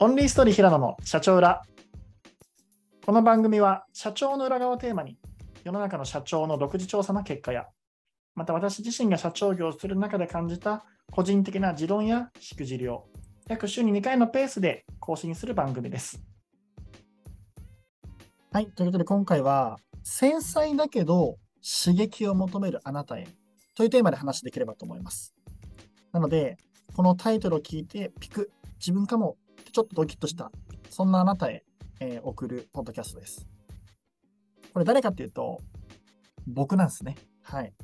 オンリーストーリー平野の社長裏。この番組は社長の裏側をテーマに世の中の社長の独自調査の結果や、また私自身が社長業をする中で感じた個人的な持論やしくじりを約週に2回のペースで更新する番組です。はい、ということで今回は繊細だけど刺激を求めるあなたへというテーマで話できればと思います。なので、このタイトルを聞いてピク、自分かもちょっとドキッとした、そんなあなたへ、えー送るポッドキャストです。これ誰かっていうと、僕なんですね。はい。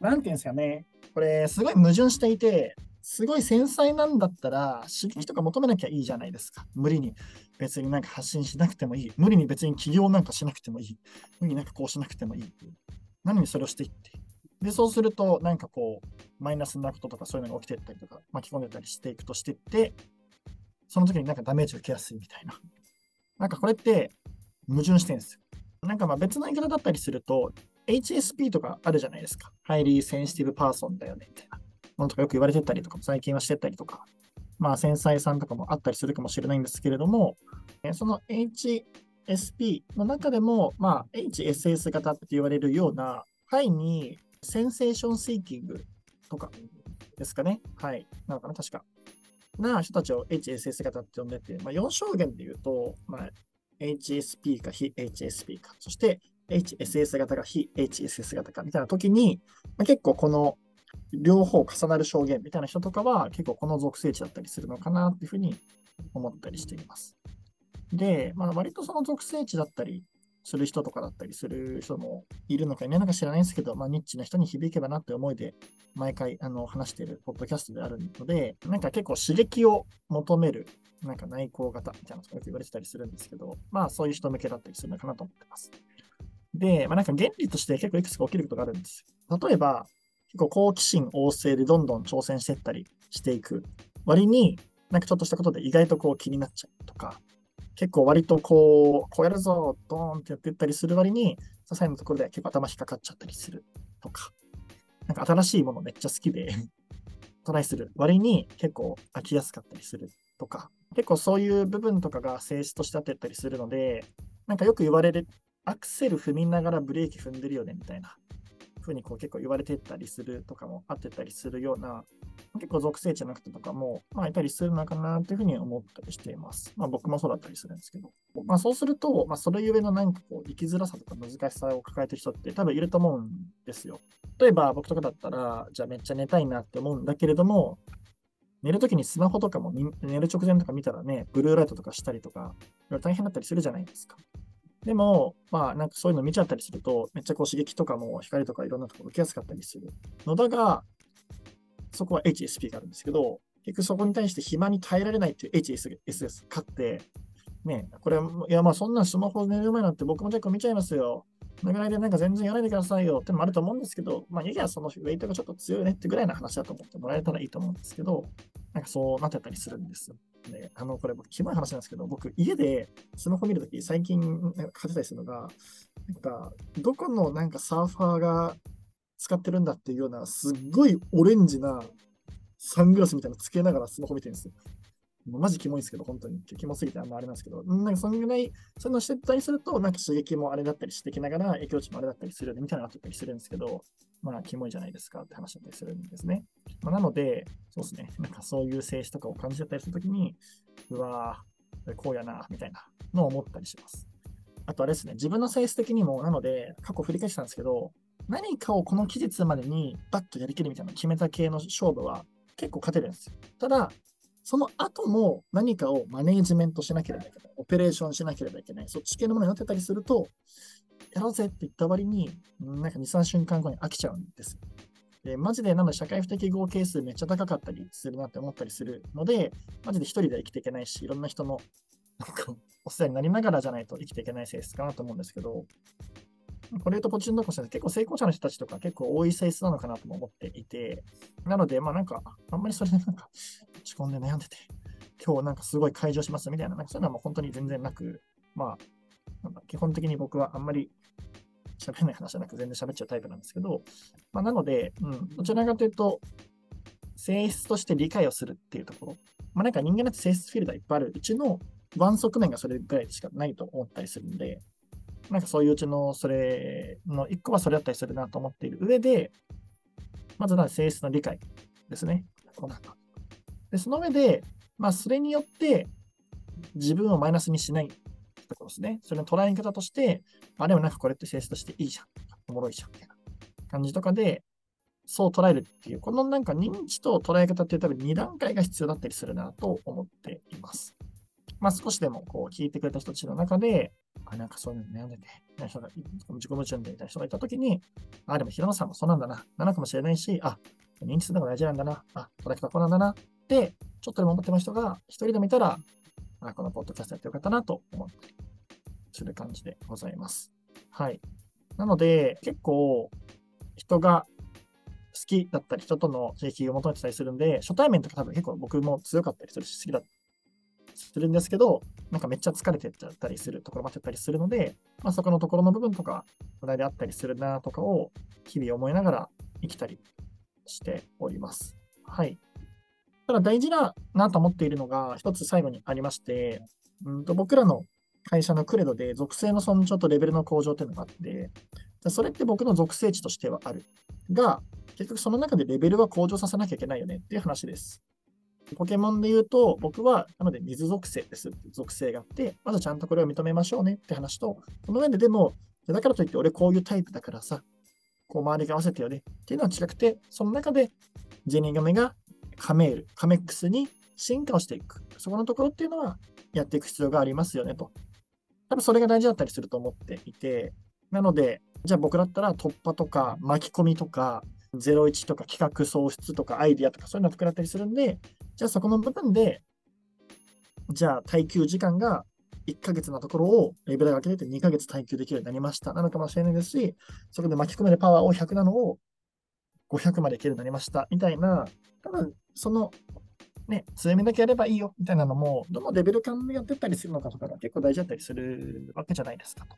なんていうんですかね。これ、すごい矛盾していて、すごい繊細なんだったら、刺激とか求めなきゃいいじゃないですか。無理に別になんか発信しなくてもいい。無理に別に起業なんかしなくてもいい。無理になんかこうしなくてもいい。なのにそれをしていって。で、そうすると、なんかこう、マイナスなこととかそういうのが起きてったりとか、巻き込んでたりしていくとしてって、その時になんかダメージを受けやすいみたいな。なんかこれって矛盾してるんですよ。なんかまあ別の言い方だったりすると、HSP とかあるじゃないですか。 Highly Sensitive Person だよね、みたいな。ものとかよく言われてたりとか最近はしてたりとか、まあ繊細さんとかもあったりするかもしれないんですけれども、その HSP の中でも、まあ HSS 型って言われるような、 High Sensation Seekingとかですかね。はい。なのかな、確か。な人たちを HSS 型って呼んでて、まあ、4証言で言うと、まあ、HSP か非 HSP か、そして HSS 型が非 HSS 型かみたいな時に、まあ、結構この両方重なる証言みたいな人とかは結構この属性値だったりするのかなっていうふうに思ったりしています。で、まあ、割とその属性値だったりする人とかだったりする人もいるのかいないのか知らないんですけど、まあ、ニッチな人に響けばなって思いで毎回あの話しているポッドキャストであるので、なんか結構刺激を求める、なんか内向型みたいなのがよく言われてたりするんですけど、まあそういう人向けだったりするのかなと思ってます。で、まあなんか原理として結構いくつか起きることがあるんです。例えば、結構好奇心旺盛でどんどん挑戦していったりしていく割に、なんかちょっとしたことで意外とこう気になっちゃうとか、結構割とこう、こうやるぞ、ドーンってやっていったりする割に、些細なところで結構頭引っかかっちゃったりするとか、なんか新しいものめっちゃ好きで トライする割に結構飽きやすかったりするとか、結構そういう部分とかが性質としてあってったりするので、なんかよく言われる、アクセル踏みながらブレーキ踏んでるよねみたいな風にこう結構言われてたりするとかもあってたりするような、結構属性値の人とかも、まあ、いたりするのかなというふうに思ったりしています。まあ僕もそうだったりするんですけど。まあそうすると、まあそれゆえのなんかこう生きづらさとか難しさを抱えてる人って多分いると思うんですよ。例えば僕とかだったら、じゃあめっちゃ寝たいなって思うんだけれども、寝るときにスマホとかも寝る直前とか見たらね、ブルーライトとかしたりとか、大変だったりするじゃないですか。でも、まあ、なんかそういうの見ちゃったりすると、めっちゃこう刺激とかも光とかいろんなところ受けやすかったりするのだが、そこは HSP があるんですけど、結局そこに対して暇に耐えられないっていう HSS 勝って、ね、これ、いやまあそんなスマホ寝る前なんて僕も結構見ちゃいますよ。そのぐらいでなんか全然やらないでくださいよってのもあると思うんですけど、まあ、ややそのウェイトがちょっと強いねってぐらいの話だと思ってもらえたらいいと思うんですけど、なんかそうなってたりするんですよ。で、あの、これ僕、キモい話なんですけど、僕、家でスマホ見るとき、最近なんか買ってたりするのが、なんか、どこのなんかサーファーが使ってるんだっていうような、すっごいオレンジなサングラスみたいなのつけながらスマホ見てるんですよ。もうマジキモいんですけど、本当に。キモすぎてあんまあれなんですけど、なんかそんぐらい、そういうのしてたりすると、なんか刺激もあれだったりしてきながら、影響値もあれだったりするよねみたいなのがあったりするんですけど、まあ、キモいじゃないですかって話だったりするんですね。まあ、なので、そうですね、なんかそういう性質とかを感じたりするときに、うわぁ、こうやな、みたいなのを思ったりします。あとあれですね、自分の性質的にも、なので、過去振り返ってたんですけど、何かをこの期日までにバッとやりきるみたいな決めた系の勝負は結構勝てるんですよ。ただ、その後も何かをマネージメントしなければいけない、オペレーションしなければいけない、そっち系のものになってたりすると、やろうぜって言った割に、なんか2、3瞬間後に飽きちゃうんです。で、マジでなんだ社会不適合係数めっちゃ高かったりするなって思ったりするので、マジで一人では生きていけないし、いろんな人のお世話になりながらじゃないと生きていけない性質かなと思うんですけど、これとポチンとこして結構成功者の人たちとか結構多い性質なのかなと思っていて、なので、まあなんか、あんまりそれでなんか落ち込んで悩んでて、今日なんかすごい解除しますみたいな、なんかそういうのはもう本当に全然なく、まあ、なんか基本的に僕はあんまり喋れない話じゃなく全然喋っちゃうタイプなんですけど、まあ、なので、うん、どちらかというと、性質として理解をするっていうところ、まあ、なんか人間だって性質フィールターいっぱいある。うちのワン側面がそれぐらいしかないと思ったりするんで、なんかそういううちのそれの1個はそれだったりするなと思っている上で、まずは性質の理解ですね。でその上で、まあ、それによって自分をマイナスにしないところですね。それの捉え方として、あ、でもなんかこれって性質としていいじゃん。おもろいじゃん。みたいな感じとかで、そう捉えるっていう、このなんか認知と捉え方って多分2段階が必要だったりするなと思っています。まあ少しでもこう聞いてくれた人たちの中で、あ、なんかそういうの悩んでて、人が自己矛盾でみたいな人がいたときに、あ、でも平野さんもそうなんだな、なのかもしれないし、あ、認知するのが大事なんだな、あ、捉え方こうなんだなって、ちょっとでも思ってます人が一人でもいたら、あ、このポッドキャストやってよかったなと思ってする感じでございます。はい。なので、結構、人が好きだったり、人との刺激を求めてたりするんで、初対面とか多分結構僕も強かったりするし、好きだったするんですけど、なんかめっちゃ疲れてっちゃったりするところもあったりするので、まあ、そこのところの部分とか、話題であったりするなとかを日々思いながら生きたりしております。はい。ただ大事だなと思っているのが、一つ最後にありまして、うんと僕らの会社のクレドで属性の尊重とレベルの向上というのがあって、それって僕の属性値としてはある。が、結局その中でレベルは向上させなきゃいけないよねっていう話です。ポケモンで言うと、僕は、なので水属性です属性があって、まずちゃんとこれを認めましょうねって話と、その上ででも、だからといって俺こういうタイプだからさ、こう周りが合わせてよねっていうのは違くて、その中でジェニーガメがカメール、カメックスに進化をしていく。そこのところっていうのはやっていく必要がありますよねと。多分それが大事だったりすると思っていて、なので、じゃあ僕だったら突破とか巻き込みとか、01とか企画創出とかアイディアとかそういうのを作られたりするんで、じゃあそこの部分で、じゃあ耐久時間が1ヶ月のところをレベルが上げて2ヶ月耐久できるようになりました。なのかもしれないですし、そこで巻き込めるパワーを100なのを500までいけるようになりました。みたいな、多分そのね、強めだけやればいいよみたいなのも、どのレベル感でやってったりするのかとかが結構大事だったりするわけじゃないですかと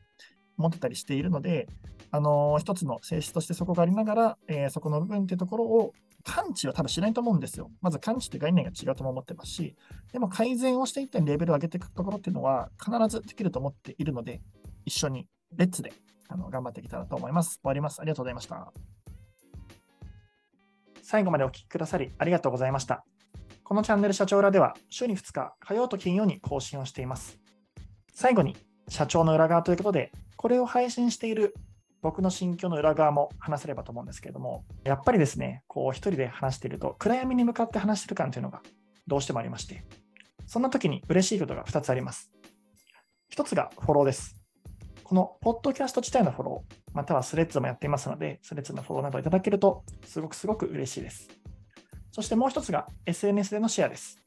思ってたりしているので、あのー、一つの性質としてそこがありながら、えー、そこの部分っていうところを感知は多分しないと思うんですよ。まず感知って概念が違うとも思ってますし、でも改善をしていったりレベルを上げていくところっていうのは必ずできると思っているので、一緒にレッツであの頑張っていけたらと思います。終わります。ありがとうございました。最後までお聞きくださりありがとうございました。このチャンネル社長裏では週に2日、火曜と金曜に更新をしています。最後に、社長の裏側ということで、これを配信している僕の心境の裏側も話せればと思うんですけれども、やっぱりですね、こう一人で話していると、暗闇に向かって話してる感というのがどうしてもありまして、そんな時に嬉しいことが2つあります。1つがフォローです。このポッドキャスト自体のフォロー、またはスレッズもやっていますので、スレッズのフォローなどいただけると、すごくすごく嬉しいです。そしてもう一つが SNS でのシェアです。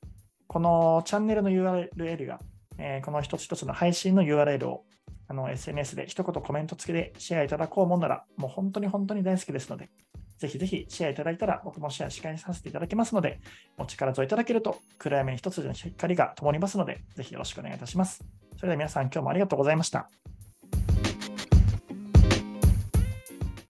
このチャンネルの URL が、えー、この一つ一つの配信の URL をあの SNS で一言コメント付きでシェアいただこうもんなら、もう本当に本当に大好きですので、ぜひぜひシェアいただいたら僕もシェアし返させていただきますので、お力添えいただけると暗闇に一つの光が灯りますので、ぜひよろしくお願いいたします。それでは皆さん今日もありがとうございました。